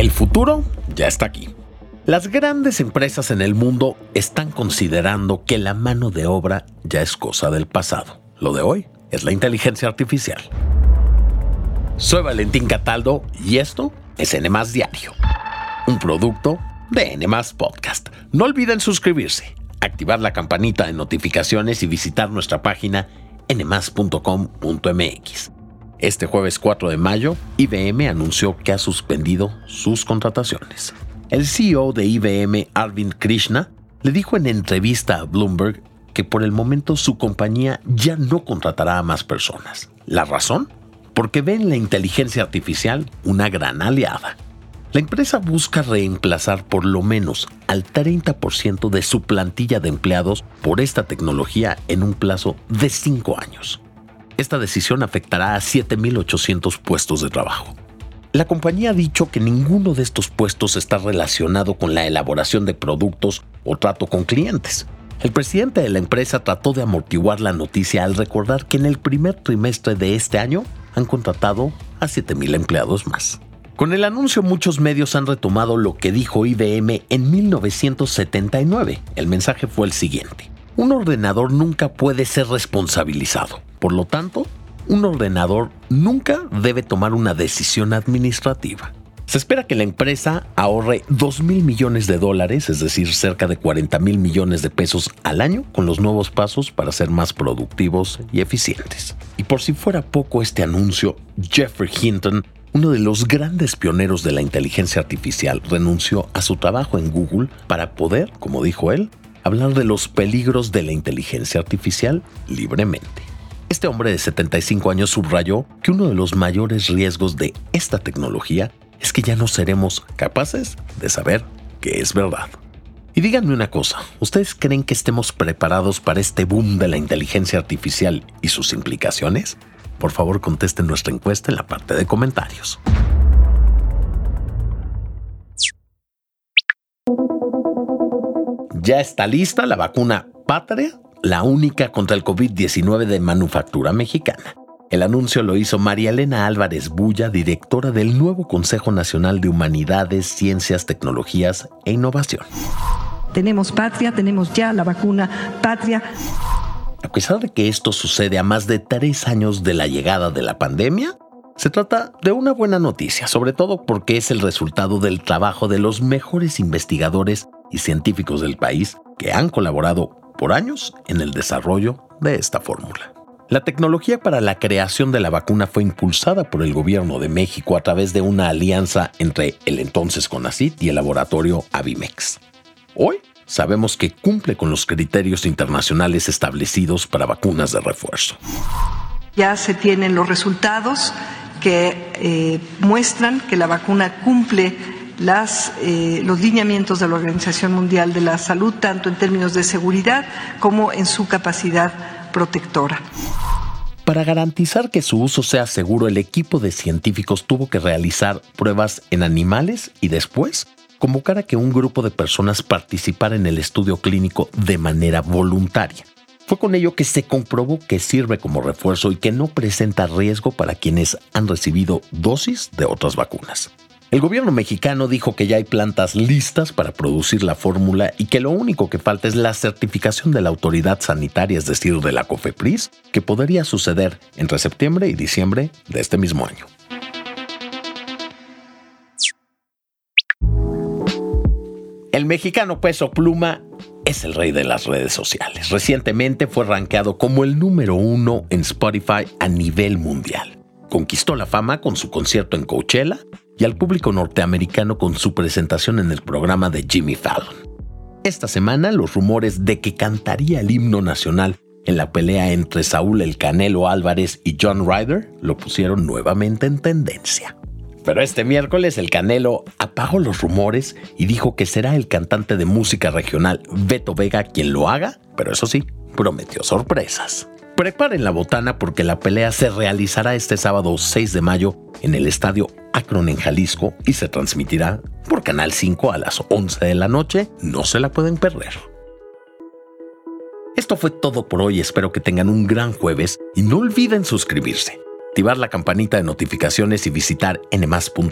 El futuro ya está aquí. Las grandes empresas en el mundo están considerando que la mano de obra ya es cosa del pasado. Lo de hoy es la inteligencia artificial. Soy Valentín Cataldo y esto es N Diario, un producto de N Podcast. No olviden suscribirse, activar la campanita de notificaciones y visitar nuestra página nmas.com.mx. Este jueves 4 de mayo, IBM anunció que ha suspendido sus contrataciones. El CEO de IBM, Arvind Krishna, le dijo en entrevista a Bloomberg que por el momento su compañía ya no contratará a más personas. ¿La razón? Porque ve en la inteligencia artificial una gran aliada. La empresa busca reemplazar por lo menos al 30% de su plantilla de empleados por esta tecnología en un plazo de 5 años. Esta decisión afectará a 7.800 puestos de trabajo. La compañía ha dicho que ninguno de estos puestos está relacionado con la elaboración de productos o trato con clientes. El presidente de la empresa trató de amortiguar la noticia al recordar que en el primer trimestre de este año han contratado a 7.000 empleados más. Con el anuncio muchos medios han retomado lo que dijo IBM en 1979. El mensaje fue el siguiente. Un ordenador nunca puede ser responsabilizado. Por lo tanto, un ordenador nunca debe tomar una decisión administrativa. Se espera que la empresa ahorre 2 mil millones de dólares, es decir, cerca de 40 mil millones de pesos al año, con los nuevos pasos para ser más productivos y eficientes. Y por si fuera poco este anuncio, Jeffrey Hinton, uno de los grandes pioneros de la inteligencia artificial, renunció a su trabajo en Google para poder, como dijo él, hablar de los peligros de la inteligencia artificial libremente. Este hombre de 75 años subrayó que uno de los mayores riesgos de esta tecnología es que ya no seremos capaces de saber que es verdad. Y díganme una cosa, ¿ustedes creen que estemos preparados para este boom de la inteligencia artificial y sus implicaciones? Por favor, contesten nuestra encuesta en la parte de comentarios. Ya está lista la vacuna Patria la única contra el COVID-19 de manufactura mexicana. El anuncio lo hizo María Elena Álvarez Bulla, directora del nuevo Consejo Nacional de Humanidades, Ciencias, Tecnologías e Innovación. Tenemos patria, tenemos ya la vacuna patria. A pesar de que esto sucede a más de tres años de la llegada de la pandemia, se trata de una buena noticia, sobre todo porque es el resultado del trabajo de los mejores investigadores y científicos del país que han colaborado por años en el desarrollo de esta fórmula. La tecnología para la creación de la vacuna fue impulsada por el gobierno de México a través de una alianza entre el entonces CONACYT y el laboratorio Avimex. Hoy sabemos que cumple con los criterios internacionales establecidos para vacunas de refuerzo. Ya se tienen los resultados que eh, muestran que la vacuna cumple eh, los lineamientos de la Organización Mundial de la Salud, tanto en términos de seguridad como en su capacidad protectora. Para garantizar que su uso sea seguro, el equipo de científicos tuvo que realizar pruebas en animales y después convocar a que un grupo de personas participara en el estudio clínico de manera voluntaria. Fue con ello que se comprobó que sirve como refuerzo y que no presenta riesgo para quienes han recibido dosis de otras vacunas. El gobierno mexicano dijo que ya hay plantas listas para producir la fórmula y que lo único que falta es la certificación de la autoridad sanitaria, es decir, de la COFEPRIS, que podría suceder entre septiembre y diciembre de este mismo año. El mexicano Peso Pluma es el rey de las redes sociales. Recientemente fue rankeado como el número uno en Spotify a nivel mundial. Conquistó la fama con su concierto en Coachella y al público norteamericano con su presentación en el programa de Jimmy Fallon. Esta semana los rumores de que cantaría el himno nacional en la pelea entre Saúl El Canelo Álvarez y John Ryder lo pusieron nuevamente en tendencia. Pero este miércoles el Canelo apagó los rumores y dijo que será el cantante de música regional Beto Vega quien lo haga, pero eso sí, prometió sorpresas. Preparen la botana porque la pelea se realizará este sábado 6 de mayo en el estadio Akron en Jalisco y se transmitirá por Canal 5 a las 11 de la noche. No se la pueden perder. Esto fue todo por hoy, espero que tengan un gran jueves y no olviden suscribirse, activar la campanita de notificaciones y visitar nmas.com.mx.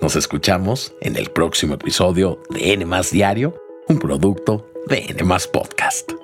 Nos escuchamos en el próximo episodio de N Diario, un producto de N Podcast.